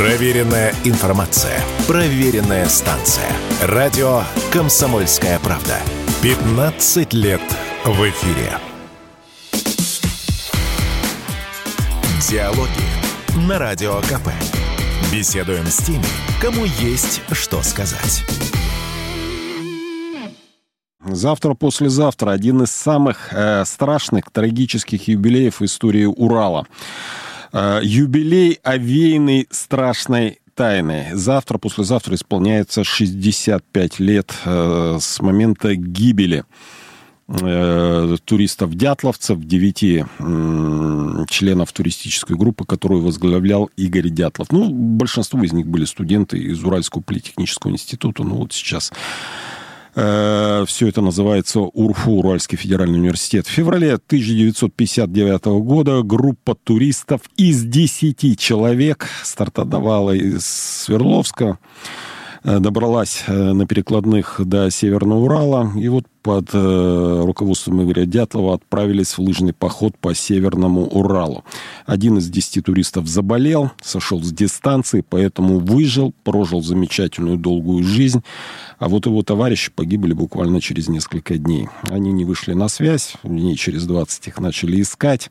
Проверенная информация. Проверенная станция. Радио «Комсомольская правда». 15 лет в эфире. Диалоги на Радио КП. Беседуем с теми, кому есть что сказать. Завтра, послезавтра один из самых э, страшных, трагических юбилеев в истории Урала. Э, юбилей, овеянный страшной тайны. Завтра, послезавтра исполняется 65 лет э, с момента гибели э, туристов-дятловцев, девяти членов туристической группы, которую возглавлял Игорь Дятлов. Ну, большинство из них были студенты из Уральского политехнического института. Ну, вот сейчас Все это называется УРФУ, Уральский федеральный университет. В феврале 1959 года группа туристов из 10 человек стартовала из Свердловска Э, добралась э, на перекладных до Северного Урала. И вот под э, руководством Игоря Дятлова отправились в лыжный поход по Северному Уралу. Один из десяти туристов заболел, сошел с дистанции, поэтому выжил, прожил замечательную долгую жизнь. А вот его товарищи погибли буквально через несколько дней. Они не вышли на связь, дней через 20 их начали искать.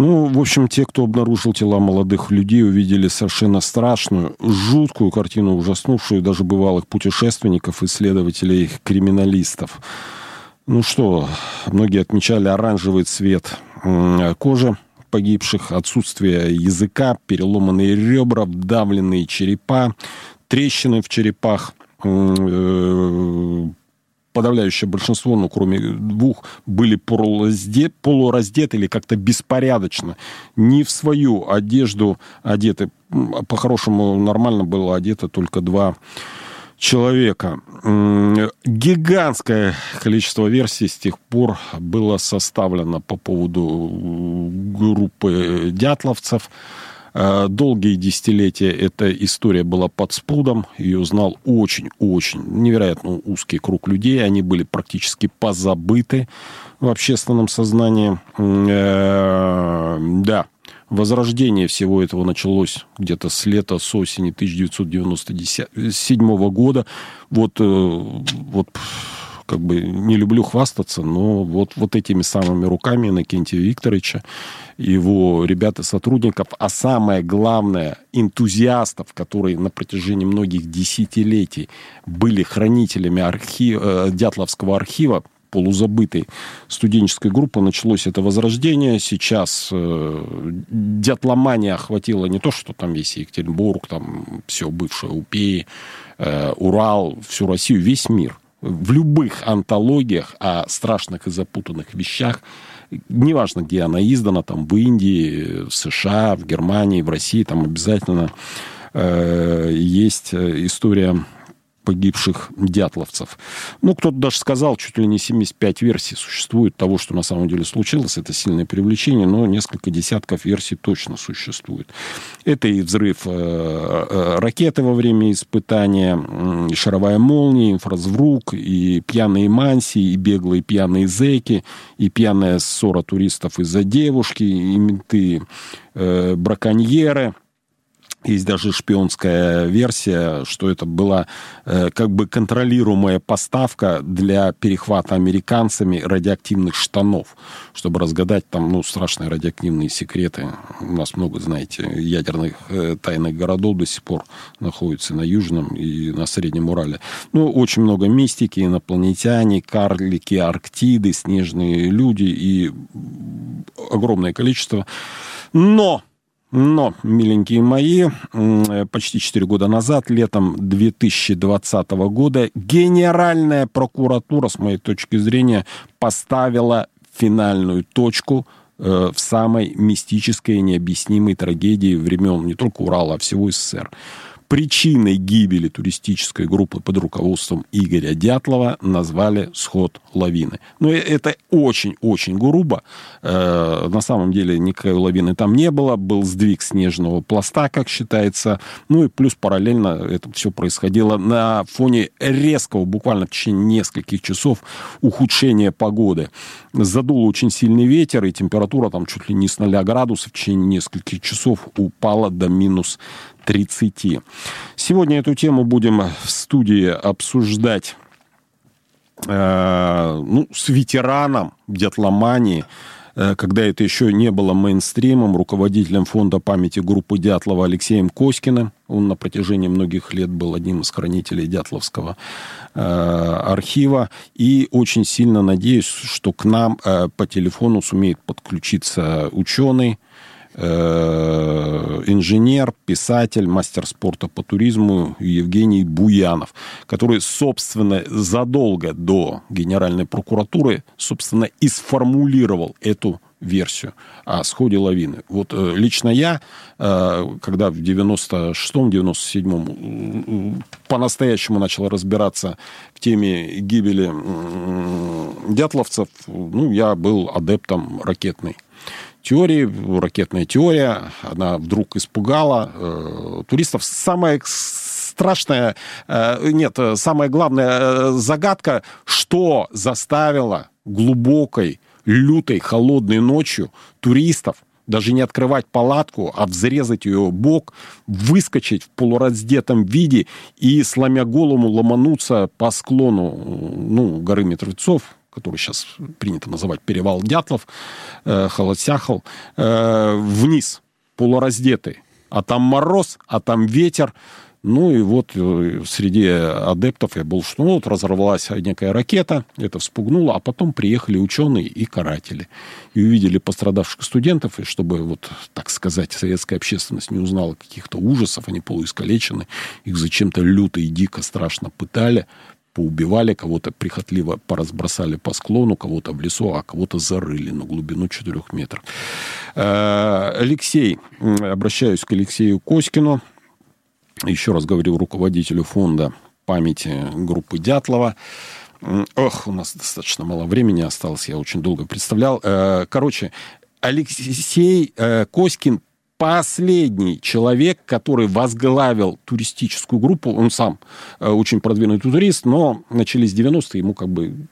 Ну, в общем, те, кто обнаружил тела молодых людей, увидели совершенно страшную, жуткую картину, ужаснувшую даже бывалых путешественников, исследователей, криминалистов. Ну что, многие отмечали оранжевый цвет кожи погибших, отсутствие языка, переломанные ребра, вдавленные черепа, трещины в черепах, э, подавляющее большинство, ну, кроме двух, были полураздеты, или как-то беспорядочно, не в свою одежду одеты. По-хорошему, нормально было одето только два человека. Гигантское количество версий с тех пор было составлено по поводу группы дятловцев. Э, долгие десятилетия эта история была под спудом. Ее знал очень-очень невероятно узкий круг людей. Они были практически позабыты в общественном сознании. Э, да, возрождение всего этого началось где-то с лета, с осени 1997 года. Вот, э, вот как бы не люблю хвастаться, но вот, вот этими самыми руками Иннокентия Викторовича, его ребята-сотрудников, а самое главное, энтузиастов, которые на протяжении многих десятилетий были хранителями архива, э, Дятловского архива, полузабытой студенческой группы началось это возрождение. Сейчас э, дятломания охватила не то, что там весь Екатеринбург, там все бывшее УПЕ, э, Урал, всю Россию, весь мир – в любых антологиях о страшных и запутанных вещах, неважно, где она издана, там в Индии, в США, в Германии, в России, там обязательно э, есть история погибших дятловцев. Ну, кто-то даже сказал, чуть ли не 75 версий существует того, что на самом деле случилось. Это сильное привлечение, но несколько десятков версий точно существует. Это и взрыв э, э, ракеты во время испытания, и шаровая молния, инфразвук, и пьяные манси, и беглые пьяные зеки, и пьяная ссора туристов из-за девушки, и менты э, браконьеры – есть даже шпионская версия, что это была э, как бы контролируемая поставка для перехвата американцами радиоактивных штанов, чтобы разгадать там, ну, страшные радиоактивные секреты. У нас много, знаете, ядерных э, тайных городов до сих пор находятся на Южном и на Среднем Урале. Ну, очень много мистики, инопланетяне, карлики, арктиды, снежные люди и огромное количество. Но но, миленькие мои, почти 4 года назад, летом 2020 года, Генеральная прокуратура, с моей точки зрения, поставила финальную точку э, в самой мистической и необъяснимой трагедии времен не только Урала, а всего СССР. Причиной гибели туристической группы под руководством Игоря Дятлова назвали сход лавины. Но это очень-очень грубо. Э, на самом деле никакой лавины там не было. Был сдвиг снежного пласта, как считается. Ну и плюс параллельно это все происходило на фоне резкого, буквально в течение нескольких часов, ухудшения погоды. Задул очень сильный ветер, и температура там чуть ли не с 0 градусов в течение нескольких часов упала до минус 30. Сегодня эту тему будем в студии обсуждать э, ну, с ветераном диатломании, э, когда это еще не было мейнстримом, руководителем фонда памяти группы Дятлова Алексеем Коськиным. Он на протяжении многих лет был одним из хранителей Дятловского э, архива. И очень сильно надеюсь, что к нам э, по телефону сумеет подключиться ученый, инженер, писатель, мастер спорта по туризму Евгений Буянов, который, собственно, задолго до Генеральной прокуратуры, собственно, и сформулировал эту версию о сходе лавины. Вот э, лично я, э, когда в 96-м, 97-м по-настоящему начал разбираться в теме гибели дятловцев, ну, я был адептом ракетной теории, ракетная теория, она вдруг испугала э, туристов. Самое страшное, э, нет, самая главная э, загадка, что заставило глубокой, лютой, холодной ночью туристов даже не открывать палатку, а взрезать ее бок, выскочить в полураздетом виде и, сломя голову, ломануться по склону ну, горы Мертвецов, который сейчас принято называть перевал Дятлов, э, Холодсяхал, э, вниз, полураздетый. А там мороз, а там ветер. Ну и вот э, среди адептов я был, что ну, вот разорвалась некая ракета, это вспугнуло, а потом приехали ученые и каратели. И увидели пострадавших студентов, и чтобы, вот, так сказать, советская общественность не узнала каких-то ужасов, они полуискалечены, их зачем-то люто и дико страшно пытали, поубивали, кого-то прихотливо поразбросали по склону, кого-то в лесу, а кого-то зарыли на глубину 4 метров. Э, Алексей, обращаюсь к Алексею Коськину, еще раз говорю, руководителю фонда памяти группы Дятлова. Ох, у нас достаточно мало времени осталось, я очень долго представлял. Э, короче, Алексей э, Коськин последний человек, который возглавил туристическую группу, он сам э, очень продвинутый турист, но начались 90-е, ему как бы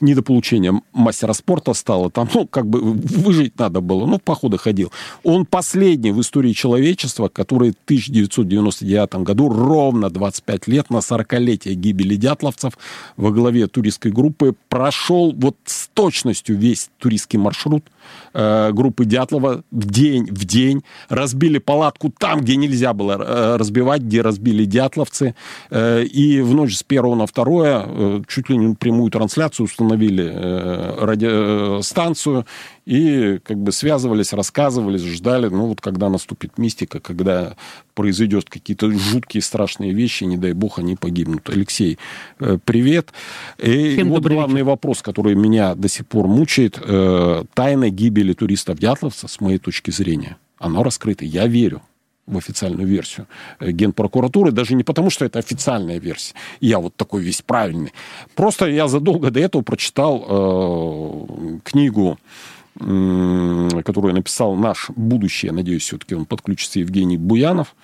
не до получения мастера спорта стало. Там, ну, как бы выжить надо было. Ну, походу ходил. Он последний в истории человечества, который в 1999 году, ровно 25 лет, на 40-летие гибели дятловцев во главе туристской группы прошел вот с точностью весь туристский маршрут э, группы Дятлова в день в день. Разбили палатку там, где нельзя было э, разбивать, где разбили дятловцы. Э, и в ночь с 1 на 2 э, чуть ли не прямую трансляцию установили э, радиостанцию и как бы связывались, рассказывались, ждали, ну вот когда наступит мистика, когда произойдет какие-то жуткие страшные вещи, не дай бог, они погибнут. Алексей, э, привет. И Всем вот главный вечер. вопрос, который меня до сих пор мучает. Э, тайна гибели туристов-дятловца, с моей точки зрения, оно раскрыто. Я верю в официальную версию э, Генпрокуратуры, даже не потому, что это официальная версия. Я вот такой весь правильный. Просто я задолго до этого прочитал э, книгу, э, которую написал наш будущий, я надеюсь, все-таки он подключится, Евгений Буянов,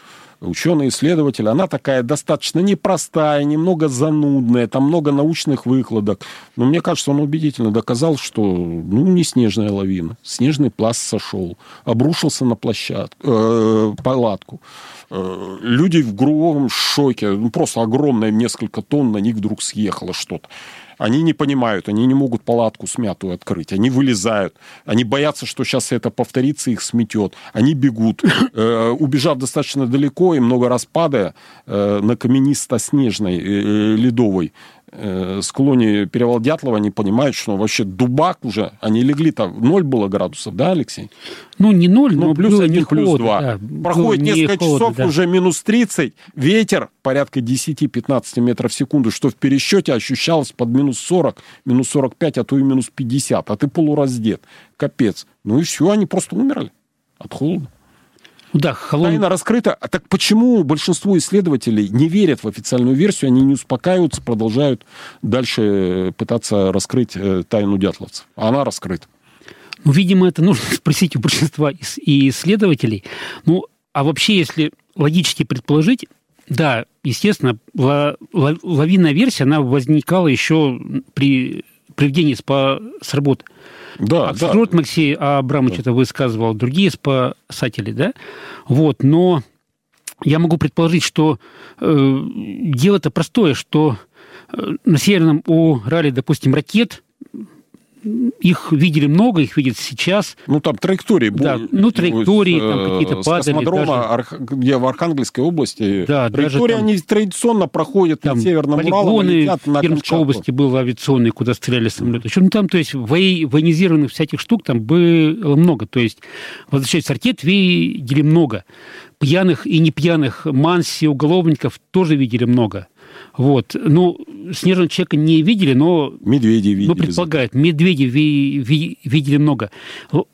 ученый-исследователь, она такая достаточно непростая, немного занудная, там много научных выкладок. Но мне кажется, он убедительно доказал, что ну, не снежная лавина. Снежный пласт сошел, обрушился на площадку, э, палатку. Э, люди в грубом шоке. Ну, просто огромное, несколько тонн на них вдруг съехало что-то. Они не понимают, они не могут палатку смятую открыть. Они вылезают. Они боятся, что сейчас это повторится, их сметет. Они бегут. Э, убежав достаточно далеко и много раз падая э, на каменисто-снежной э, ледовой Э, склоне перевал Дятлова, они понимают, что вообще дубак уже, они легли там, ноль было градусов, да, Алексей? Ну, не ноль, ну, но плюс один, плюс два. Да, Проходит несколько холодно, часов, да. уже минус 30, ветер порядка 10-15 метров в секунду, что в пересчете ощущалось под минус 40, минус 45, а то и минус 50, а ты полураздет. Капец. Ну и все, они просто умерли от холода. Да, холод... Тайна раскрыта. А так почему большинство исследователей не верят в официальную версию, они не успокаиваются, продолжают дальше пытаться раскрыть э, тайну дятловцев? Она раскрыта. Ну, видимо, это нужно спросить у большинства и исследователей. Ну, а вообще, если логически предположить, да, естественно, лавинная версия, она возникала еще при приведении СПА с работы. Да, Абсолют да. Максей Абрамович да. это высказывал, другие спасатели, да? Вот, но я могу предположить, что э, дело-то простое, что э, на Северном Урале, допустим, ракет их видели много, их видят сейчас. Ну, там траектории. Да, ну, траектории, там э, какие-то падали. космодрома, даже... я в Архангельской области, да, траектории, там, они традиционно проходят там, над Северным Уралом, летят на В Пермской области был авиационный, куда стреляли самолеты. Ну, там, то есть, военизированных всяких штук там было много. То есть, возвращаясь ракет, видели много. Пьяных и не пьяных манси, уголовников тоже видели много. Вот. Ну, снежного человека не видели, но... Медведи видели. Ну, предполагают. Медведи ви, ви, видели много.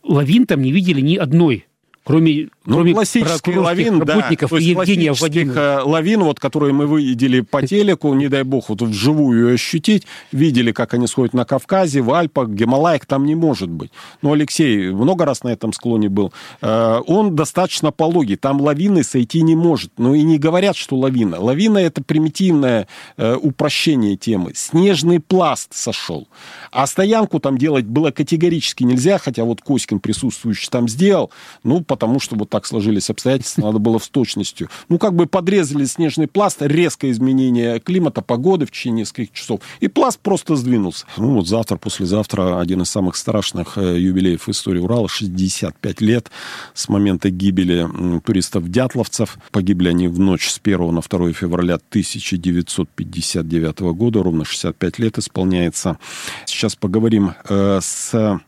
Лавин там не видели ни одной кроме, ну, кроме классических лавин, да, и Евгения Владимировича. Э, лавин, вот, которые мы видели по телеку, не дай бог, вот вживую ощутить, видели, как они сходят на Кавказе, в Альпах, Гималаях, там не может быть. Но Алексей много раз на этом склоне был. Э, он достаточно пологий, там лавины сойти не может. Ну и не говорят, что лавина. Лавина — это примитивное э, упрощение темы. Снежный пласт сошел. А стоянку там делать было категорически нельзя, хотя вот Коськин присутствующий там сделал. Ну, потому что вот так сложились обстоятельства, надо было с точностью. Ну, как бы подрезали снежный пласт, резкое изменение климата, погоды в течение нескольких часов, и пласт просто сдвинулся. Ну, вот завтра, послезавтра один из самых страшных э, юбилеев истории Урала, 65 лет с момента гибели туристов-дятловцев. Погибли они в ночь с 1 на 2 февраля 1959 года, ровно 65 лет исполняется. Сейчас поговорим э, с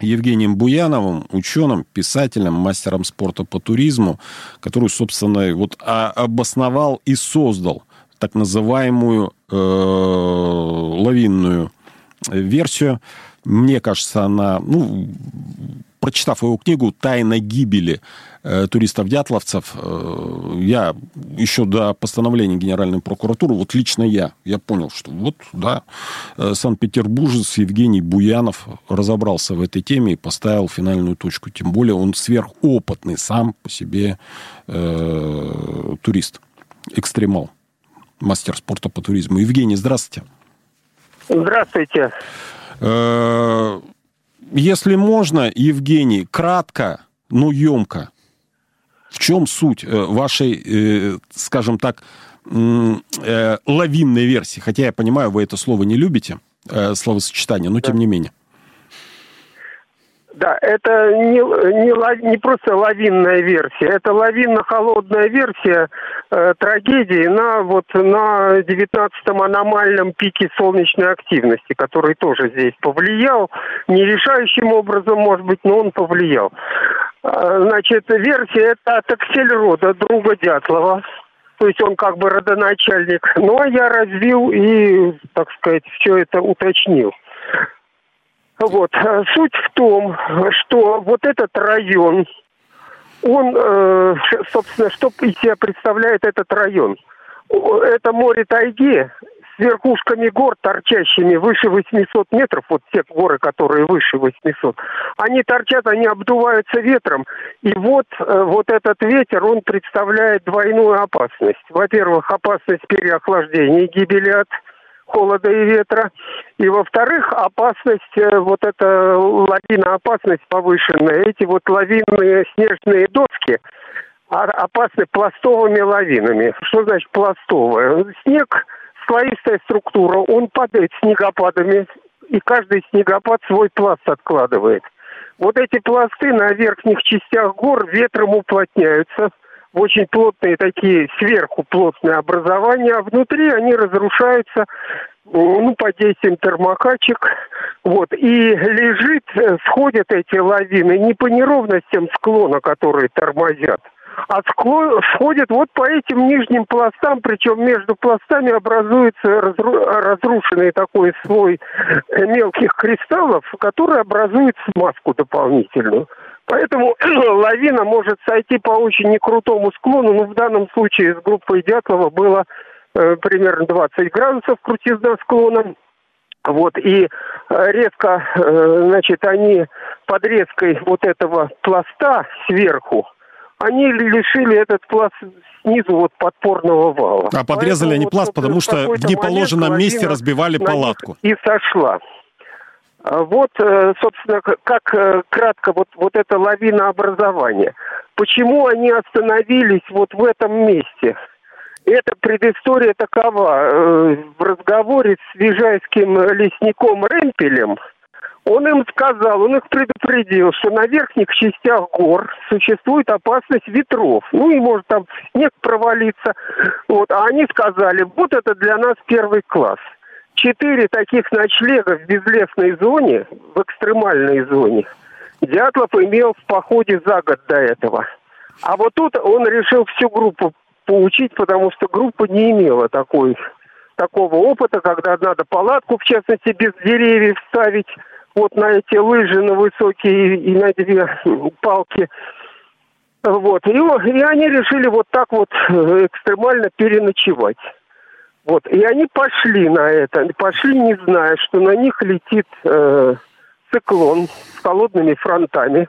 Евгением Буяновым, ученым, писателем, мастером спорта по туризму, который, собственно, вот обосновал и создал так называемую э, лавинную версию. Мне кажется, она, ну, прочитав его книгу «Тайна гибели э, туристов-дятловцев», э, я еще до постановления Генеральной прокуратуры, вот лично я, я понял, что вот, да, э, Санкт-Петербуржец Евгений Буянов разобрался в этой теме и поставил финальную точку. Тем более он сверхопытный сам по себе э, турист, экстремал, мастер спорта по туризму. Евгений, здравствуйте. Здравствуйте. Э, если можно, Евгений, кратко, но емко, в чем суть э, вашей, э, скажем так, э, лавинной версии? Хотя я понимаю, вы это слово не любите, словосочетание, но тем не менее. Да, это не, не, не просто лавинная версия, это лавинно-холодная версия э, трагедии на вот на 19-м аномальном пике солнечной активности, который тоже здесь повлиял, не решающим образом, может быть, но он повлиял. Э, значит, версия это от Аксельрода, друга Дятлова, то есть он как бы родоначальник. А я развил и, так сказать, все это уточнил. Вот. Э, суть в том, что вот этот район, он, э, собственно, что из себя представляет этот район? Это море тайги с верхушками гор, торчащими выше 800 метров, вот те горы, которые выше 800, они торчат, они обдуваются ветром. И вот, э, вот этот ветер, он представляет двойную опасность. Во-первых, опасность переохлаждения и гибели от холода и ветра. И во-вторых, опасность, э, вот эта лавина, опасность повышенная. Эти вот лавинные снежные доски опасны пластовыми лавинами. Что значит пластовая? Снег, слоистая структура, он падает снегопадами, и каждый снегопад свой пласт откладывает. Вот эти пласты на верхних частях гор ветром уплотняются – очень плотные такие сверху плотные образования, а внутри они разрушаются ну, под действием термокачек. Вот. И лежит, э, сходят эти лавины не по неровностям склона, которые тормозят, сходят вот по этим нижним пластам, причем между пластами образуется разру, разрушенный такой слой э, мелких кристаллов, который образует смазку дополнительную. Поэтому лавина может сойти по очень некрутому склону, но в данном случае с группой Дятлова было э, примерно 20 градусов крутизна склона. Вот, и э, резко, э, значит, они под резкой вот этого пласта сверху, они лишили этот пласт снизу вот подпорного вала. А подрезали Поэтому они пласт, вот, потому что в неположенном месте разбивали палатку. И сошла. А вот, э, собственно, как э, кратко вот, вот это лавинообразование. Почему они остановились вот в этом месте? Эта предыстория такова. Э, в разговоре с вижайским лесником Ремпелем он им сказал, он их предупредил, что на верхних частях гор существует опасность ветров. Ну и может там снег провалиться. Вот. А они сказали, вот это для нас первый класс. Четыре таких ночлега в безлесной зоне, в экстремальной зоне, Дятлов имел в походе за год до этого. А вот тут он решил всю группу поучить, потому что группа не имела такой, такого опыта, когда надо палатку, в частности, без деревьев ставить, вот на эти лыжи, на высокие и на две палки. Вот. И, и они решили вот так вот э, экстремально переночевать. Вот. И они пошли на это. Пошли, не зная, что на них летит э, циклон с холодными фронтами,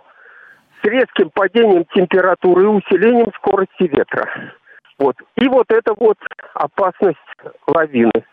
с резким падением температуры и усилением скорости ветра. Вот. И вот это вот опасность лавины,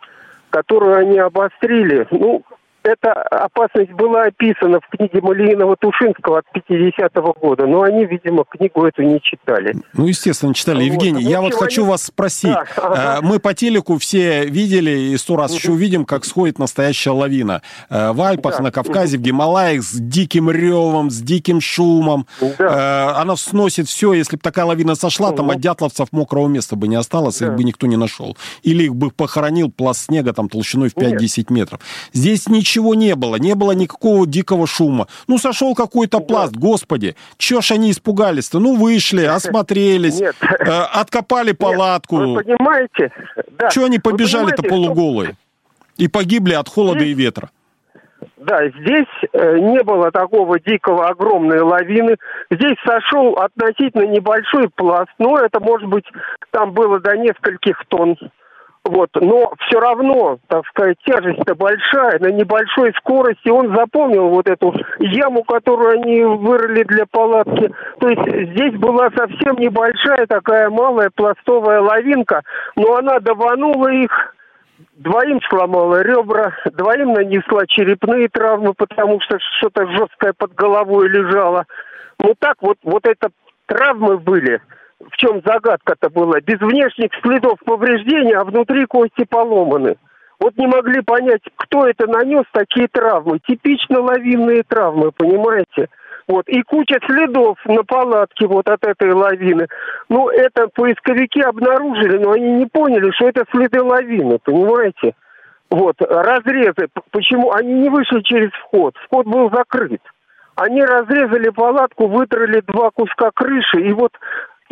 которую они обострили. Ну, эта опасность была описана в книге Малиинова-Тушинского от 50-го года, но они, видимо, книгу эту не читали. Ну, естественно, читали. Вот. Евгений, я вот хочу они... вас спросить. Да, ага. Э, мы по телеку все видели и сто раз еще увидим, как сходит настоящая лавина. Э, в Альпах, да. на Кавказе, в Гималаях с диким ревом, с диким шумом. Да. Э, она сносит все. Если бы такая лавина сошла, угу. там от дятловцев мокрого места бы не осталось, да. их бы никто не нашел. Или их бы похоронил пласт снега там толщиной в 5-10 метров. Здесь ничего ничего не было, не было никакого дикого шума. Ну, сошел какой-то пласт, господи, чё ж они испугались-то? Ну, вышли, осмотрелись, Нет. Э, откопали палатку. Нет, вы понимаете? Да. Чё они побежали-то полуголые? И погибли от холода здесь, и ветра. Да, здесь э, не было такого дикого огромной лавины. Здесь сошел относительно небольшой пласт, но это, может быть, там было до нескольких тонн. Вот, но все равно, так сказать, тяжесть-то большая, на небольшой скорости. Он запомнил вот эту яму, которую они вырыли для палатки. То есть здесь была совсем небольшая такая малая пластовая лавинка, но она даванула их, двоим сломала ребра, двоим нанесла черепные травмы, потому что что-то жесткое под головой лежало. Ну так вот, вот это травмы были – в чем загадка-то была? Без внешних следов повреждения, а внутри кости поломаны. Вот не могли понять, кто это нанес такие травмы. Типично лавинные травмы, понимаете? Вот. И куча следов на палатке вот от этой лавины. Ну, это поисковики обнаружили, но они не поняли, что это следы лавины, понимаете? Вот, разрезы. Почему? Они не вышли через вход. Вход был закрыт. Они разрезали палатку, вытрали два куска крыши, и вот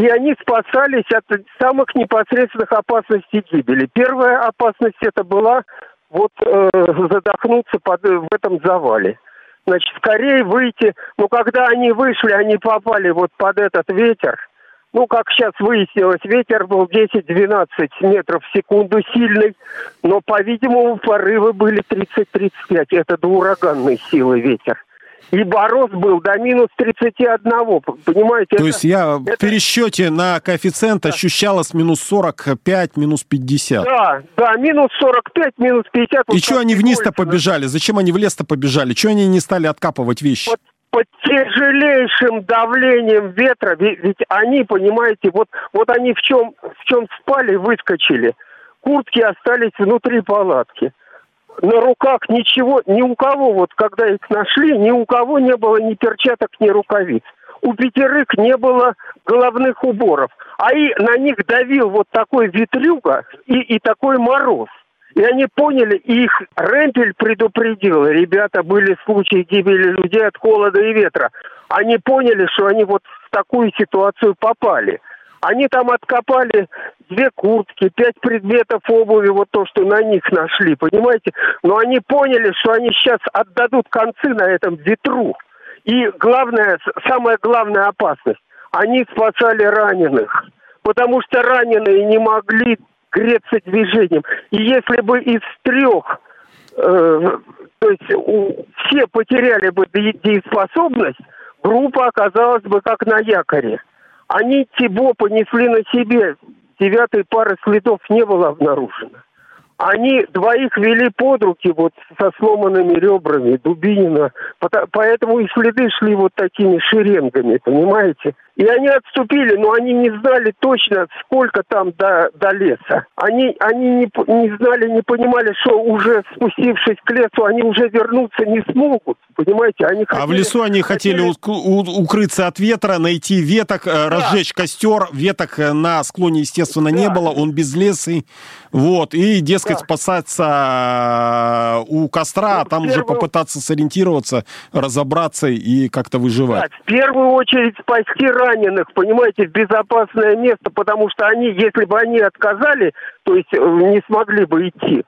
и они спасались от самых непосредственных опасностей гибели. Первая опасность это была вот э, задохнуться под, в этом завале. Значит, скорее выйти. Но когда они вышли, они попали вот под этот ветер. Ну, как сейчас выяснилось, ветер был 10-12 метров в секунду сильный, но, по-видимому, порывы были 30-35. Это до ураганной силы ветер и мороз был до минус 31, понимаете? То это, есть я это... в пересчете на коэффициент да. ощущалось минус 45, минус 50. Да, да, минус 45, минус 50. И что они вниз-то побежали? Зачем они в лес-то побежали? Чего они не стали откапывать вещи? Под, под тяжелейшим давлением ветра, ведь, ведь они, понимаете, вот, вот они в чем, в чем спали, выскочили. Куртки остались внутри палатки на руках ничего, ни у кого, вот когда их нашли, ни у кого не было ни перчаток, ни рукавиц. У пятерых не было головных уборов. А и на них давил вот такой ветрюга и, и такой мороз. И они поняли, их Ремпель предупредил. Ребята, были случаи гибели людей от холода и ветра. Они поняли, что они вот в такую ситуацию попали. Они там откопали две куртки, пять предметов обуви, вот то, что на них нашли, понимаете? Но они поняли, что они сейчас отдадут концы на этом ветру. И главная, самая главная опасность, они спасали раненых, потому что раненые не могли греться движением. И если бы из трех, э, то есть у, все потеряли бы дееспособность, группа оказалась бы как на якоре. Они Тибо понесли на себе. Девятой пары следов не было обнаружено. они двоих вели под руки вот со сломанными ребрами Дубинина. Поэтому и следы шли вот такими шеренгами, понимаете? И они отступили, но они не знали точно, сколько там до, до леса. Они, они не, не знали, не понимали, что уже спустившись к лесу, они уже вернуться не смогут. Понимаете, они хотели, А в лесу они хотели, хотели укрыться от ветра, найти веток, э, да. разжечь костер. Веток э, на склоне, естественно, да. не было, он без леса. Вот, и, дескать, да. спасаться э, у костра, ну, а там первую... уже попытаться сориентироваться, разобраться и как-то выживать. Да, в первую очередь спасти раненых, понимаете, в безопасное место, потому что они, если бы они отказали, то есть не смогли бы идти,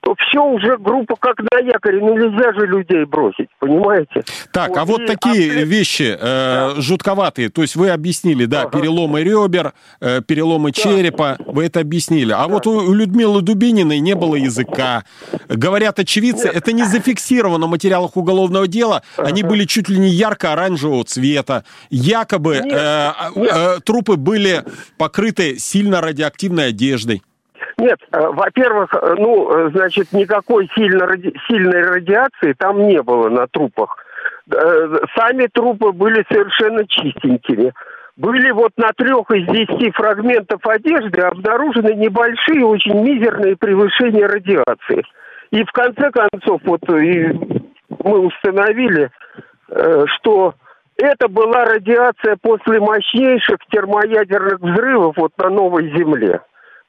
то все уже группа как на якоре, ну нельзя же людей бросить, понимаете? Так, вот, а вот такие а... вещи э, да. жутковатые, то есть вы объяснили, да, ага. переломы ребер, э, переломы да. черепа, вы это объяснили. А да. вот у, у Людмилы Дубининой не было языка. Говорят очевидцы, Нет. это не зафиксировано в материалах уголовного дела, ага. они были чуть ли не ярко-оранжевого цвета. Якобы Нет. Э, Нет. Э, трупы были покрыты сильно радиоактивной одеждой. Нет, э, во-первых, э, ну, э, значит, никакой сильно, ради... сильной радиации там не было на трупах. Сами трупы были совершенно чистенькими. Были вот на трех из десяти фрагментов одежды обнаружены небольшие, очень мизерные превышения радиации. И в конце концов, вот и мы установили, что это была радиация после мощнейших термоядерных взрывов вот на Новой Земле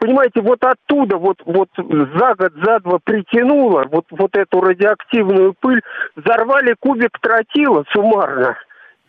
понимаете, вот оттуда, вот, вот за год, за два притянуло вот, вот эту радиоактивную пыль, взорвали кубик тротила суммарно.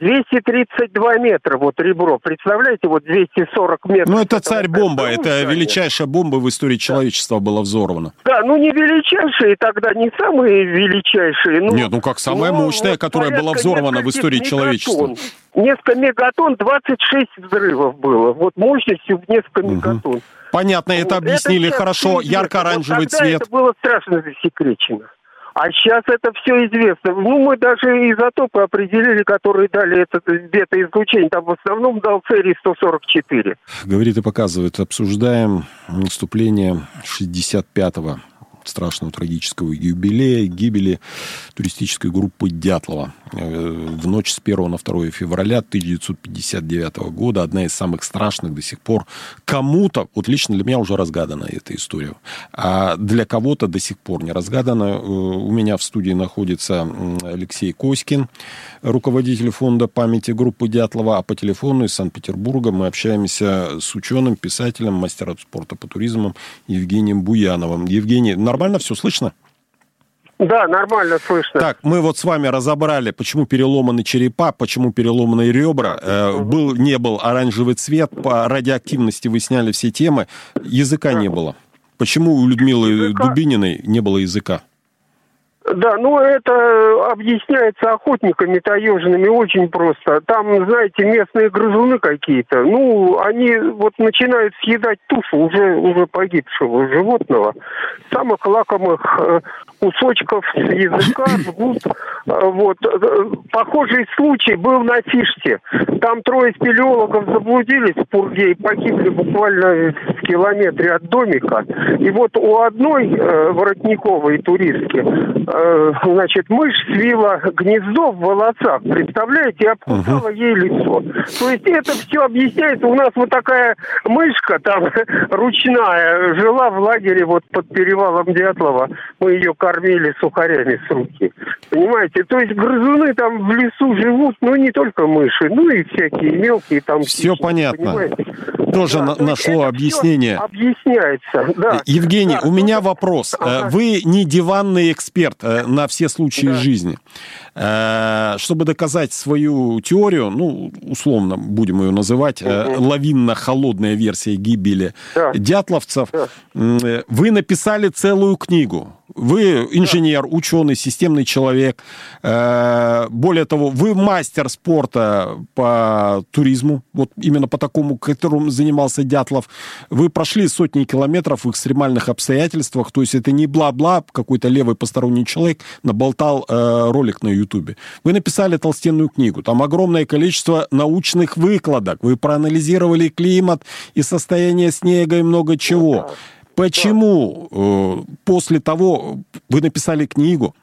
232 метра вот ребро. Представляете, вот 240 метров. Ну, это царь-бомба, это величайшая бомба в истории человечества да. была взорвана. Да, ну не величайшие тогда, не самые величайшие. Ну, Нет, ну как самая ну, мощная, вот которая была взорвана в истории мегатон. человечества. Несколько мегатон, 26 взрывов было. Вот мощностью в несколько угу. мегатон. Понятно, это объяснили это хорошо. Ярко-оранжевый вот цвет. это было страшно засекречено. А сейчас это все известно. Ну, мы даже изотопы определили, которые дали это бета-излучение. Там в основном дал церий-144. Говорит и показывает. Обсуждаем наступление 65-го страшного трагического юбилея, гибели туристической группы Дятлова. Э, в ночь с 1 на 2 февраля 1959 года одна из самых страшных до сих пор кому-то, вот лично для меня уже разгадана эта история, а для кого-то до сих пор не разгадана. Э, у меня в студии находится Алексей Коськин, руководитель фонда памяти группы Дятлова, а по телефону из Санкт-Петербурга мы общаемся с ученым, писателем, мастером спорта по туризму Евгением Буяновым. Евгений, нормально все слышно? Да, нормально слышно. Так, мы вот с вами разобрали, почему переломаны черепа, почему переломаны ребра. Э, был, не был оранжевый цвет, по радиоактивности вы сняли все темы. Языка не было. Почему у Людмилы языка... Дубининой не было языка? Да, ну это объясняется охотниками таежными очень просто. Там, знаете, местные грызуны какие-то. Ну, они вот начинают съедать тушу уже, уже погибшего животного. Самых лакомых э, кусочков языка. Э, вот. Похожий случай был на Фиште. Там трое спелеологов заблудились в Пурге и погибли буквально в километре от домика. И вот у одной э, воротниковой туристки Э, значит, мышь свила гнездо в волосах, представляете, и обкусала uh-huh. ей лицо. То есть это все объясняется. У нас вот такая мышка там ручная жила в лагере вот под перевалом Дятлова. Мы ее кормили сухарями с руки. Понимаете? То есть грызуны там в лесу живут, ну не только мыши, ну и всякие мелкие там. Все птички, понятно. Понимаете? Тоже да, на- нашло объяснение. Объясняется, да. Евгений, да, у меня вопрос. Ага. Вы не диванный эксперт. Э, на все случаи да. жизни. Э, чтобы доказать свою теорию, ну, условно будем ее называть, угу. лавинно-холодная версия гибели да. дятловцев, да. вы написали целую книгу. Вы инженер, ученый, системный человек. Более того, вы мастер спорта по туризму, вот именно по такому, которым занимался Дятлов. Вы прошли сотни километров в экстремальных обстоятельствах, то есть это не бла-бла, какой-то левый посторонний человек наболтал ролик на Ютубе. Вы написали толстенную книгу, там огромное количество научных выкладок, вы проанализировали климат и состояние снега и много чего. Почему э, после того, вы написали книгу,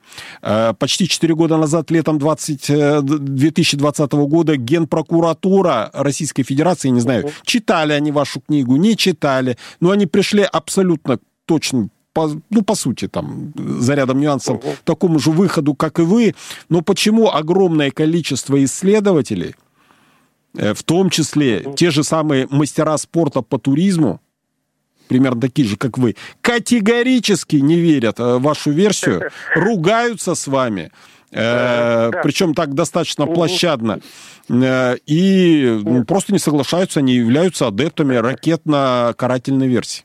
э, почти 4 года назад, летом 20, 2020 года, Генпрокуратура Российской Федерации, не знаю, читали они вашу книгу, не читали, но они пришли абсолютно точно по, ну, по сути, там, за рядом нюансов, такому же выходу, как и вы. Но почему огромное количество исследователей, э, в том числе те же самые мастера спорта по туризму, примерно такие же, как вы, категорически не верят э, в вашу версию, ругаются с вами, э, причем так достаточно площадно, э, и ну, просто не соглашаются, не являются адептами ракетно-карательной версии.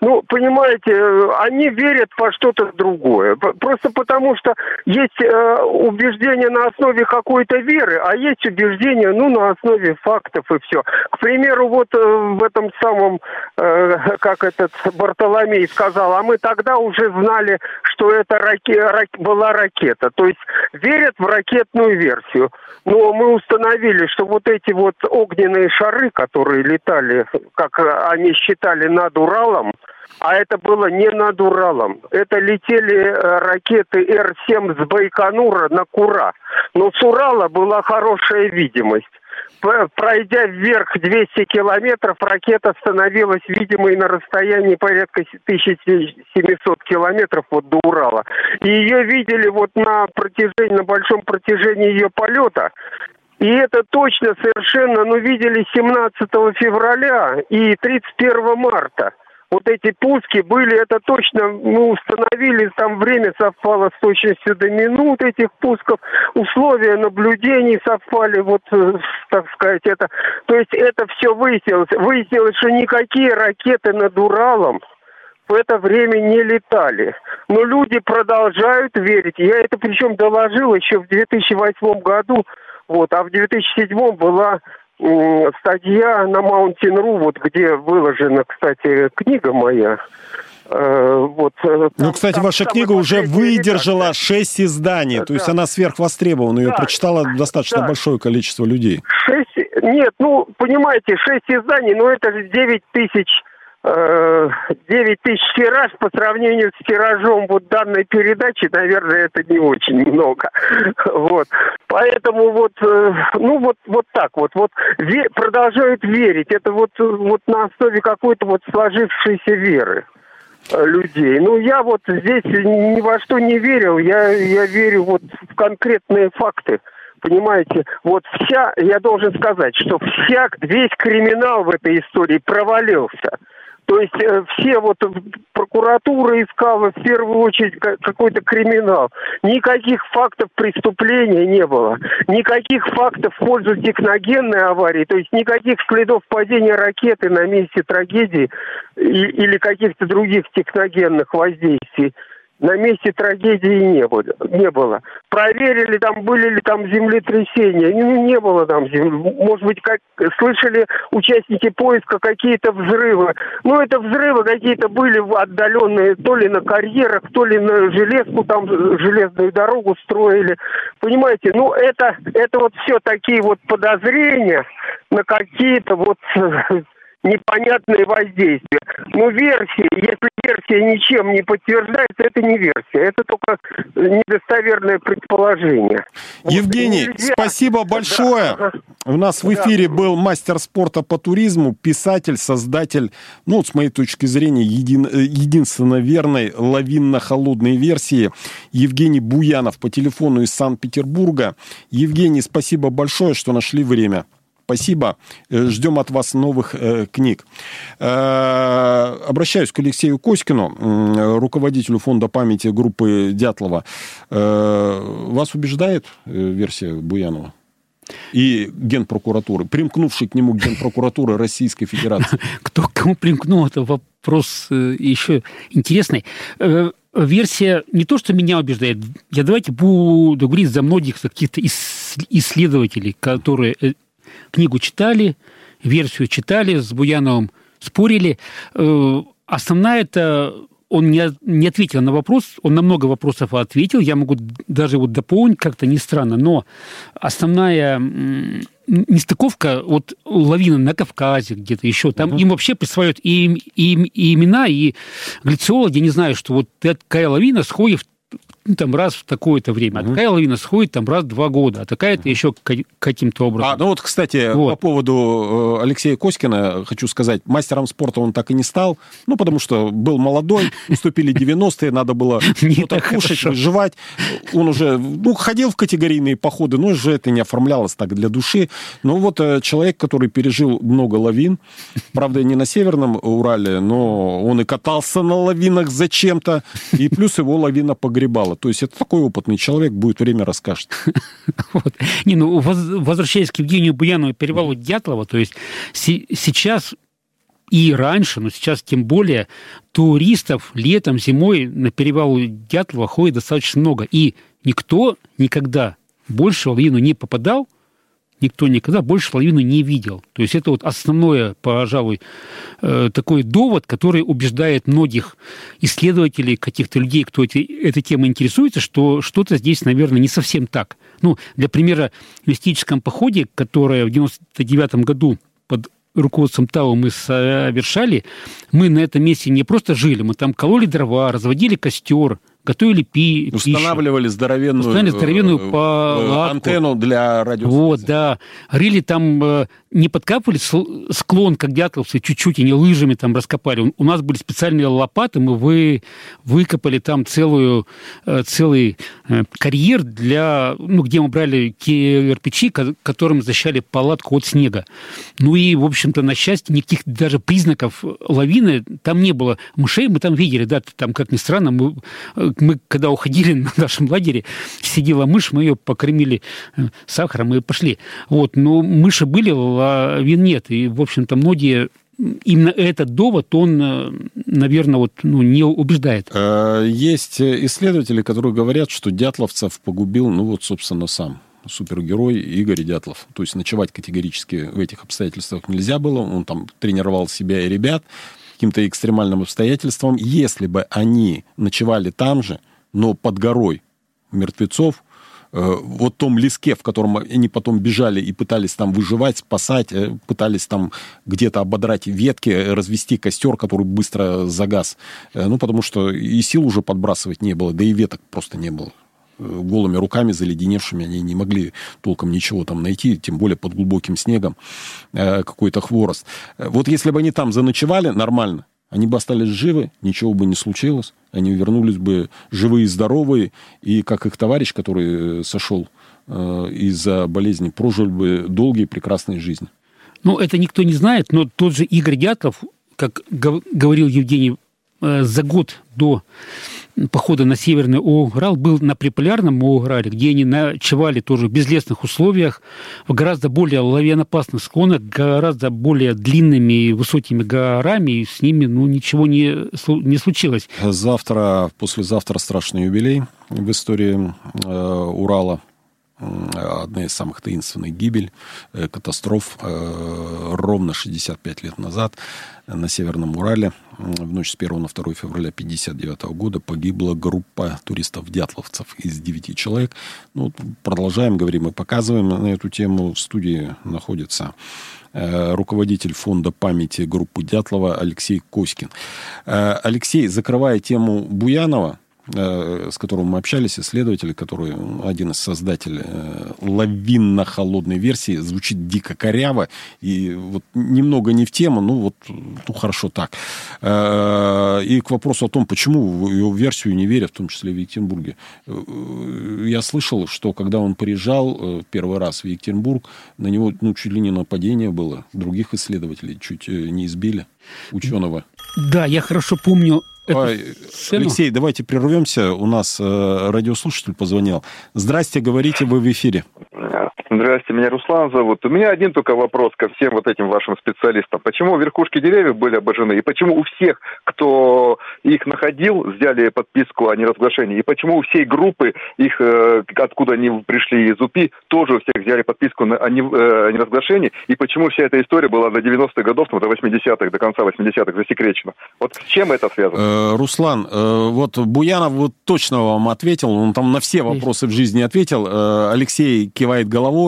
Ну, понимаете, они верят во что-то другое. Просто потому что есть э, убеждения на основе какой-то веры, а есть убеждения, ну, на основе фактов и все. К примеру, вот э, в этом самом, э, как этот Бартоломей сказал, а мы тогда уже знали, что это раке, рак, была ракета. То есть верят в ракетную версию. Но мы установили, что вот эти вот огненные шары, которые летали, как они считали, над Уралом, а это было не над Уралом. Это летели э, ракеты Р-7 с Байконура на Кура. Но с Урала была хорошая видимость. Пройдя вверх 200 километров, ракета становилась видимой на расстоянии порядка 1700 километров вот до Урала. И ее видели вот на протяжении, на большом протяжении ее полета. И это точно совершенно, ну, видели 17 февраля и 31 марта вот эти пуски были, это точно, мы установили, там время совпало с точностью до минут этих пусков, условия наблюдений совпали, вот, э, так сказать, это, то есть это все выяснилось. Выяснилось, что никакие ракеты над Уралом в это время не летали. Но люди продолжают верить. Я это причем доложил еще в 2008 году, вот, а в 2007 была статья на Mountain.ru, вот где выложена, кстати, книга моя. Э, вот, э, там, ну, кстати, там, ваша там книга уже выдержала редакция. 6 изданий, да, то есть она сверхвостребована, ее да, прочитало достаточно да. большое количество людей. 6, нет, ну, понимаете, 6 изданий, но это же 9 тысяч 9 э, тысяч тираж по сравнению с тиражом вот данной передачи, наверное, это не очень много. Вот. Поэтому вот, э, ну вот, вот так вот, вот ве- продолжают верить. Это вот, вот на основе какой-то вот сложившейся веры э, людей. Ну, я вот здесь ни во что не верил, я, я верю вот в конкретные факты. Понимаете, вот вся, я должен сказать, что вся, весь криминал в этой истории провалился. То есть э, все вот прокуратура искала в первую очередь какой-то криминал. Никаких фактов преступления не было. Никаких фактов в пользу техногенной аварии. То есть никаких следов падения ракеты на месте трагедии или каких-то других техногенных воздействий на месте трагедии не было. Не было. Проверили, там были ли там землетрясения. Ну, не было там земли. Может быть, как слышали участники поиска какие-то взрывы. Ну, это взрывы какие-то были отдаленные, то ли на карьерах, то ли на железку, там железную дорогу строили. Понимаете, ну, это, это вот все такие вот подозрения на какие-то вот непонятные воздействия. Но версии, если версия ничем не подтверждается, это не версия, это только недостоверное предположение. Евгений, вот спасибо большое. Да. У нас в эфире да. был мастер спорта по туризму, писатель, создатель, ну, с моей точки зрения, един, единственно верной лавинно-холодной версии Евгений Буянов по телефону из Санкт-Петербурга. Евгений, спасибо большое, что нашли время. Спасибо. Э, ждем от вас новых э, книг. Э, обращаюсь к Алексею Коськину, э, руководителю фонда памяти группы Дятлова. Э, вас убеждает э, версия Буянова? и генпрокуратуры, примкнувший к нему генпрокуратуры Российской Федерации. Кто к кому примкнул, это вопрос э, еще интересный. Версия не то, что меня убеждает, я давайте буду говорить за многих каких-то исследователей, которые книгу читали, версию читали, с Буяновым спорили. Э, основная это он не, не ответил на вопрос, он на много вопросов ответил, я могу даже вот дополнить как-то не странно, но основная нестыковка, вот лавина на Кавказе где-то еще, там угу. им вообще присваивают и, и, и имена, и глициологи не знают, что вот такая лавина сходит в ну, там раз в такое-то время. А такая лавина сходит там раз в два года, а такая-то еще каким-то образом. А, ну вот, кстати, вот. по поводу э, Алексея Коськина хочу сказать, мастером спорта он так и не стал, ну, потому что был молодой, наступили 90-е, надо было что-то кушать, выживать. Он уже, ну, ходил в категорийные походы, но уже это не оформлялось так для души. Ну, вот э, человек, который пережил много лавин, правда, не на Северном Урале, но он и катался на лавинах зачем-то, и плюс его лавина погребала мало. То есть это такой опытный человек, будет время расскажет. Вот. Не, ну, возвращаясь к Евгению Буянову, перевалу Дятлова, то есть сейчас и раньше, но сейчас тем более, туристов летом, зимой на перевал Дятлова ходит достаточно много. И никто никогда больше в лавину не попадал, никто никогда больше половину не видел. То есть это вот основное, пожалуй, э, такой довод, который убеждает многих исследователей, каких-то людей, кто эти, этой темой интересуется, что что-то здесь, наверное, не совсем так. Ну, для примера, в мистическом походе, которое в 99 году под руководством ТАО мы совершали, мы на этом месте не просто жили, мы там кололи дрова, разводили костер, готовили пи Устанавливали пищу. здоровенную, Устанавливали здоровенную э, палатку. антенну для радиосвязи. Вот, да. Рыли там, э, не подкапывали склон, как дятловцы, чуть-чуть, и не лыжами там раскопали. У нас были специальные лопаты, мы вы, выкопали там целую, э, целый карьер, для, ну, где мы брали кирпичи, которым защищали палатку от снега. Ну и, в общем-то, на счастье, никаких даже признаков лавины там не было. Мышей мы там видели, да, там, как ни странно, мы мы когда уходили на нашем лагере, сидела мышь, мы ее покормили э, сахаром и пошли. Вот, но мыши были, лавин нет. И, в общем-то, многие именно этот довод, он, э, наверное, вот, ну, не убеждает. Э, есть исследователи, которые говорят, что Дятловцев погубил, ну вот, собственно, сам супергерой Игорь Дятлов. То есть ночевать категорически в этих обстоятельствах нельзя было. Он там тренировал себя и ребят каким-то экстремальным обстоятельствам, если бы они ночевали там же, но под горой мертвецов, э, вот том леске, в котором они потом бежали и пытались там выживать, спасать, э, пытались там где-то ободрать ветки, развести костер, который быстро загас. Э, ну, потому что и сил уже подбрасывать не было, да и веток просто не было голыми руками, заледеневшими, они не могли толком ничего там найти, тем более под глубоким снегом э, какой-то хворост. Вот если бы они там заночевали нормально, они бы остались живы, ничего бы не случилось, они вернулись бы живые и здоровые, и как их товарищ, который э, сошел э, из-за болезни, прожили бы долгие прекрасные жизни. Ну, это никто не знает, но тот же Игорь Дятлов, как говорил Евгений, за год до похода на Северный Урал был на Приполярном Урале, где они ночевали тоже в безлесных условиях, в гораздо более лавианопасных склонах, гораздо более длинными и высокими горами, и с ними ну, ничего не, не случилось. Завтра, послезавтра страшный юбилей в истории э, Урала одна из самых таинственных гибель, э, катастроф э, ровно 65 лет назад на Северном Урале в ночь с 1 на 2 февраля 1959 года погибла группа туристов-дятловцев из 9 человек. Ну, продолжаем, говорим и показываем на эту тему. В студии находится э, руководитель фонда памяти группы Дятлова Алексей Коськин. Алексей, закрывая тему Буянова, с которым мы общались, исследователь, который один из создателей э, лавинно-холодной версии, звучит дико коряво и вот немного не в тему, ну вот, ну хорошо так. Э, и к вопросу о том, почему в ее версию не верят, в том числе в Екатеринбурге. Я слышал, что когда он приезжал первый раз в Екатеринбург, на него ну, чуть ли не нападение было, других исследователей чуть не избили, ученого. Да, я хорошо помню Ой, Алексей, давайте прервемся. У нас э, радиослушатель позвонил. Здрасте, говорите, вы в эфире. Здравствуйте, меня Руслан зовут. У меня один только вопрос ко всем вот этим вашим специалистам. Почему верхушки деревьев были обожжены? И почему у всех, кто их находил, взяли подписку о неразглашении? И почему у всей группы, их, э, откуда они пришли из УПИ, тоже у всех взяли подписку о, э, о неразглашении? И почему вся эта история была до 90-х годов, ну, до 80-х, до конца 80-х засекречена? Вот с чем это связано? Э, Руслан, вот Буянов вот точно вам ответил, он там на все вопросы в жизни ответил. Алексей кивает головой.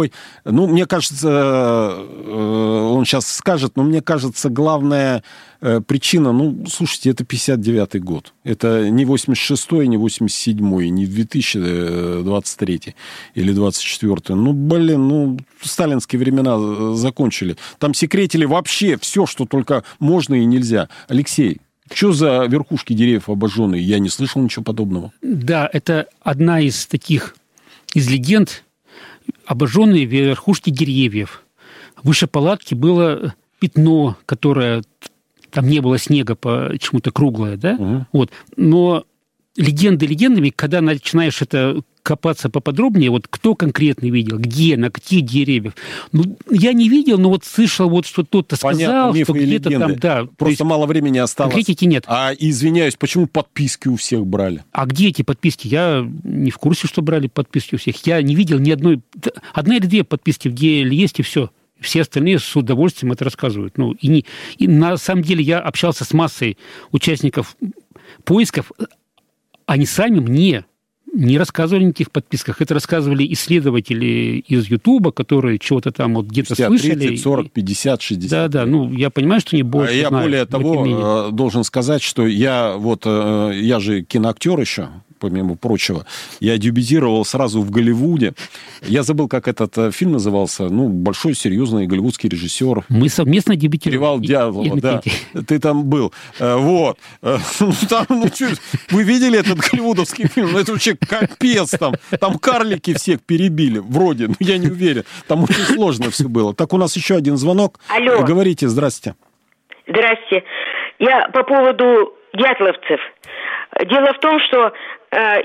Ну, мне кажется, э, он сейчас скажет, но мне кажется, главная э, причина, ну, слушайте, это 59-й год. Это не 86-й, не 87-й, не 2023 или 24-й. Ну, блин, ну, сталинские времена закончили. Там секретили вообще все, что только можно и нельзя. Алексей, что за верхушки деревьев обожженные? Я не слышал ничего подобного. Да, это одна из таких, из легенд, обожженные верхушки деревьев. Выше палатки было пятно, которое там не было снега почему-то круглое, да? Угу. Вот. Но легенды легендами, когда начинаешь это копаться поподробнее, вот кто конкретно видел, где, на каких деревьях. Ну, я не видел, но вот слышал, вот что кто-то сказал, Понятно, что где-то там, да. Просто есть, мало времени осталось. Конкретики нет. А, извиняюсь, почему подписки у всех брали? А где эти подписки? Я не в курсе, что брали подписки у всех. Я не видел ни одной... Одна или две подписки в деле есть, и все все остальные с удовольствием это рассказывают. Ну, и, не, и на самом деле я общался с массой участников поисков, они сами мне не рассказывали о никаких подписках. Это рассказывали исследователи из Ютуба, которые чего-то там вот где-то слышали. 30, 40, 50, 60. Да, да. Ну, я понимаю, что не больше а Я знаю, более того э, должен сказать, что я вот, э, я же киноактер еще, помимо прочего. Я дебютировал сразу в Голливуде. Я забыл, как этот э, фильм назывался. Ну, большой, серьезный голливудский режиссер. Мы совместно дебютировали. Перевал дьявола, да. Ты там был. Э, вот. Э, ну, там, ну, вы видели этот голливудовский фильм? Ну, это вообще капец там. Там карлики всех перебили. Вроде, ну, я не уверен. Там очень сложно все было. Так, у нас еще один звонок. Алло. Говорите, здрасте. Здрасте. Я по поводу дятловцев. Дело в том, что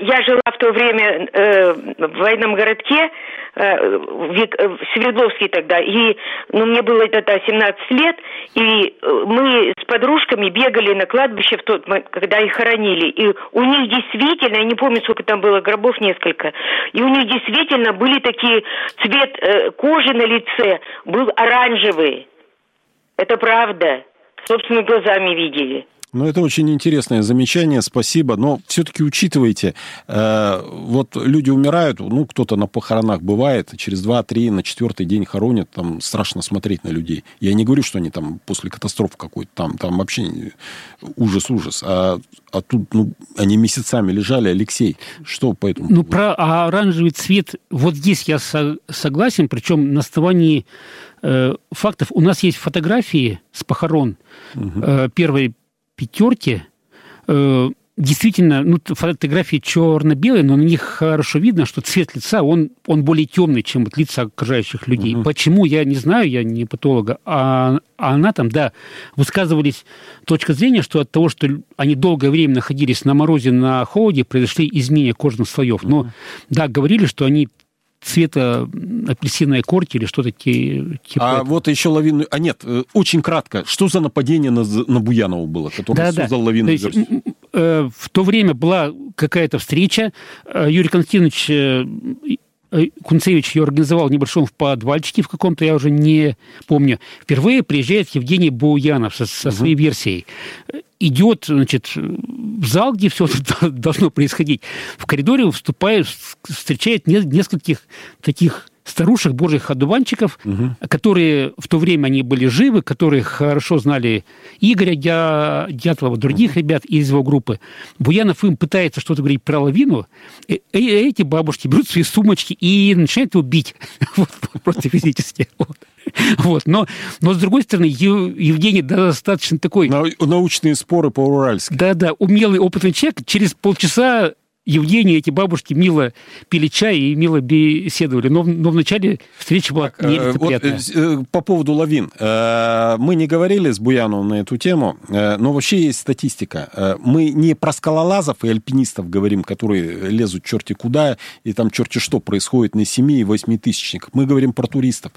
я жила в то время э, в военном городке, э, э, Свердловске тогда, и ну, мне было тогда 17 лет, и э, мы с подружками бегали на кладбище в тот момент, когда их хоронили. И у них действительно, я не помню, сколько там было гробов, несколько, и у них действительно были такие, цвет э, кожи на лице был оранжевый. Это правда. Собственными глазами видели. Ну, это очень интересное замечание, спасибо. Но все-таки учитывайте, э, вот люди умирают, ну, кто-то на похоронах бывает, через два-три, на четвертый день хоронят, там страшно смотреть на людей. Я не говорю, что они там после катастрофы какой-то, там, там вообще ужас-ужас. А, а тут, ну, они месяцами лежали. Алексей, что по этому? Ну, про оранжевый цвет, вот здесь я со- согласен, причем на основании э, фактов. У нас есть фотографии с похорон угу. э, первой пятерки э, действительно, ну, фотографии черно-белые, но на них хорошо видно, что цвет лица, он, он более темный, чем вот лица окружающих людей. Угу. Почему, я не знаю, я не патолога, а, а она там, да, высказывались точка зрения, что от того, что они долгое время находились на морозе, на холоде, произошли изменения кожных слоев. Но, угу. да, говорили, что они цвета апельсиновой корки или что-то типа А этого. вот еще лавину... А нет, э, очень кратко. Что за нападение на, на Буянова было, который да, создал да. лавину? То есть, э, в то время была какая-то встреча. Э, Юрий Константинович э, Кунцевич ее организовал в небольшом в подвальчике в каком-то, я уже не помню. Впервые приезжает Евгений Буянов со, со своей угу. версией. Идет, значит, в зал, где все должно происходить. В коридоре вступает, встречает нескольких таких старушек, божьих одуванчиков, угу. которые в то время они были живы, которые хорошо знали Игоря Дя... Дятлова, других угу. ребят из его группы. Буянов им пытается что-то говорить про лавину, и эти бабушки берут свои сумочки и начинают его бить. вот, просто физически. Вот. Вот. Но, но, с другой стороны, Евгений достаточно такой... Научные споры по-уральски. Да-да, умелый, опытный человек. Через полчаса Евгений, эти бабушки мило пили чай и мило беседовали. Но, но вначале встреча была так, нелицеприятная. Вот, по поводу лавин. Мы не говорили с Буяновым на эту тему, но вообще есть статистика. Мы не про скалолазов и альпинистов говорим, которые лезут черти куда, и там черти что происходит на 7 и 8 тысячниках. Мы говорим про туристов.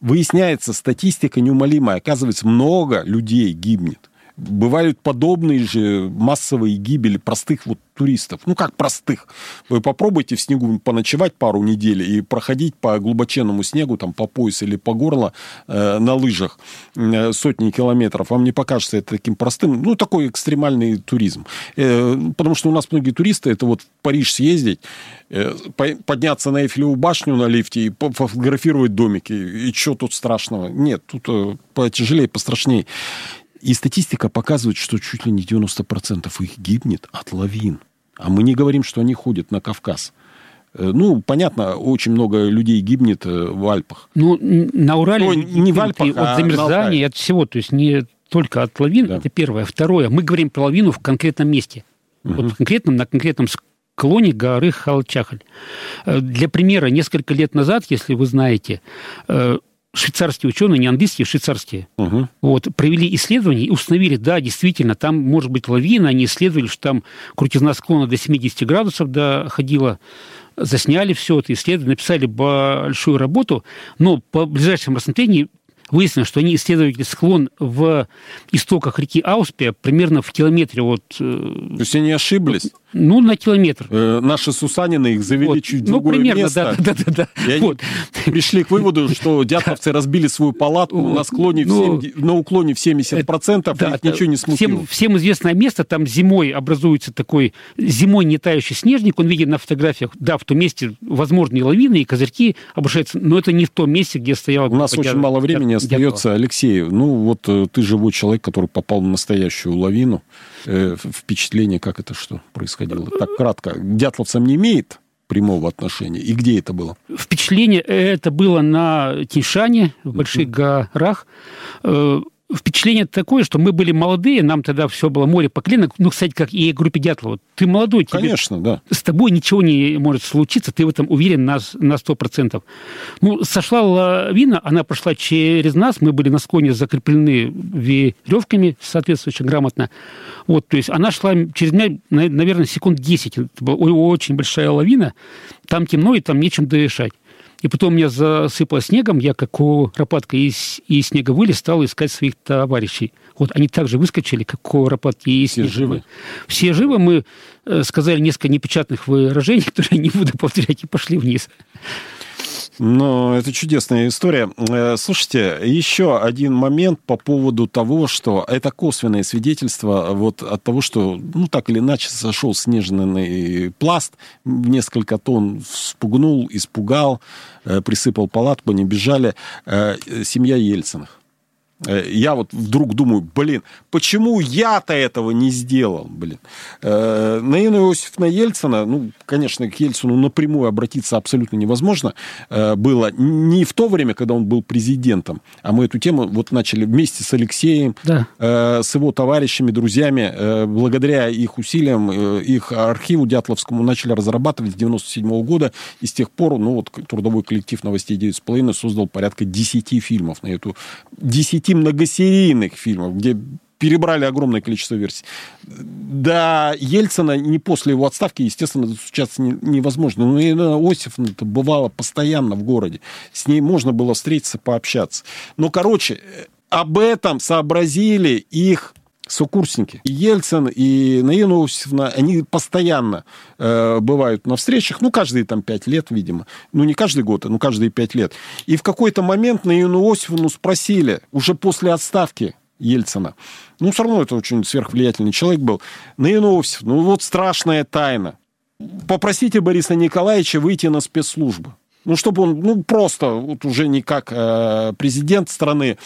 Выясняется, статистика неумолимая. Оказывается, много людей гибнет бывают подобные же массовые гибели простых вот туристов. Ну, как простых. Вы попробуйте в снегу поночевать пару недель и проходить по глубоченному снегу, там, по пояс или по горло э, на лыжах э, сотни километров. Вам не покажется это таким простым. Ну, такой экстремальный туризм. Э, потому что у нас многие туристы, это вот в Париж съездить, э, подняться на Эйфелеву башню на лифте и пофотографировать домики. И что тут страшного? Нет, тут э, потяжелее, пострашнее. И статистика показывает, что чуть ли не 90% их гибнет от лавин. А мы не говорим, что они ходят на Кавказ. Э, ну, понятно, очень много людей гибнет э, в Альпах. Ну, на Урале ну, не в Альпах, от а замерзания, от всего. То есть не только от лавин, да. это первое. Второе, мы говорим про лавину в конкретном месте. Угу. Вот в конкретном, на конкретном склоне горы Халчахаль. Э, для примера, несколько лет назад, если вы знаете, швейцарские ученые, не английские, швейцарские, угу. вот, провели исследование и установили, да, действительно, там может быть лавина, они исследовали, что там крутизна склона до 70 градусов доходила, засняли все это, исследовали, написали большую работу, но по ближайшему рассмотрению выяснилось, что они исследовали склон в истоках реки Ауспия примерно в километре от... Э, То есть они ошиблись? Ну, на километр. Э, наши Сусанины их завели вот. чуть в ну, другое примерно, место. Да, да, да, да. И они вот. пришли к выводу, что дятловцы разбили свою палатку на склоне, ну, в 7, на уклоне в 70%, да, их ничего не смутило. Всем, всем известное место, там зимой образуется такой зимой не тающий снежник, он виден на фотографиях, да, в том месте возможные лавины и козырьки обрушаются, но это не в том месте, где стояла... У нас очень мало времени остается, Алексей. Ну, вот э, ты живой человек, который попал в настоящую лавину. Э, впечатление, как это что происходило? Так кратко. Дятловцам не имеет прямого отношения? И где это было? Впечатление это было на Тиньшане, в Больших uh-huh. горах. Впечатление такое, что мы были молодые, нам тогда все было море по колено. Ну, кстати, как и группе Дятлова. Ты молодой, тебе, Конечно, да. С тобой ничего не может случиться, ты в этом уверен на, на 100%. Ну, сошла лавина, она прошла через нас, мы были на склоне закреплены веревками соответствующе грамотно. Вот, то есть она шла через меня, наверное, секунд 10. Это была очень большая лавина. Там темно, и там нечем дышать. И потом меня засыпало снегом, я как куропатка из, из снега вылез, стал искать своих товарищей. Вот они также выскочили, как куропатки из снега. Все живы? Все живы. Мы э, сказали несколько непечатных выражений, которые не буду повторять, и пошли вниз. Ну, это чудесная история. Э, слушайте, еще один момент по поводу того, что это косвенное свидетельство вот от того, что, ну, так или иначе, сошел снежный пласт, несколько тонн спугнул, испугал, э, присыпал палатку, они бежали. Э, семья Ельциных. Э, я вот вдруг думаю, блин, почему я-то этого не сделал, блин. Э, Наина Иосифовна Ельцина, ну, конечно, к Ельцину напрямую обратиться абсолютно невозможно э, было. Не в то время, когда он был президентом, а мы эту тему вот начали вместе с Алексеем, да. с его товарищами, друзьями, благодаря их усилиям, их архиву Дятловскому начали разрабатывать с 97 -го года, и с тех пор, ну, вот трудовой коллектив «Новостей 9,5» создал порядка 10 фильмов на эту 10 многосерийных фильмов, где перебрали огромное количество версий. До Ельцина, не после его отставки, естественно, достучаться невозможно. Но Ирина Осифовна это бывала постоянно в городе. С ней можно было встретиться, пообщаться. Но, короче, об этом сообразили их сокурсники. И Ельцин, и Наина Иосифовна, они постоянно э, бывают на встречах, ну, каждые там пять лет, видимо. Ну, не каждый год, но каждые пять лет. И в какой-то момент Наину Иосифовну спросили, уже после отставки Ельцина, ну, все равно это очень сверхвлиятельный человек был, Наина Иосифовна, ну, вот страшная тайна. Попросите Бориса Николаевича выйти на спецслужбу. Ну, чтобы он, ну, просто, вот уже не как э, президент страны,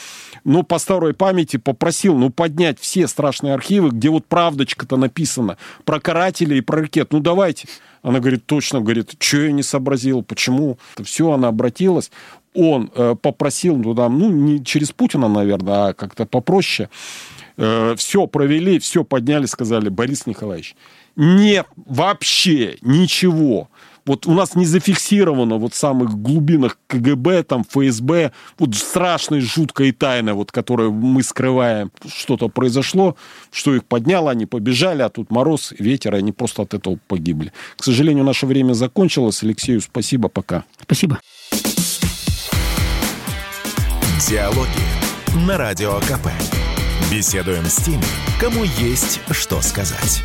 но по старой памяти попросил, ну, поднять все страшные архивы, где вот правдочка-то написана про карателей и про ракет. Ну, давайте. Она говорит, точно, говорит, что я не сообразил, почему? Все, она обратилась. Он э, попросил туда, ну, не через Путина, наверное, а как-то попроще. Э, все провели, все подняли, сказали, Борис Николаевич, Нет, вообще ничего. Вот у нас не зафиксировано вот в самых глубинах КГБ, там, ФСБ, вот страшное, жуткое и тайное, вот, которое мы скрываем. Что-то произошло, что их подняло, они побежали, а тут мороз, ветер, и они просто от этого погибли. К сожалению, наше время закончилось. Алексею спасибо, пока. Спасибо. Диалоги на Радио КП. Беседуем с теми, кому есть что сказать.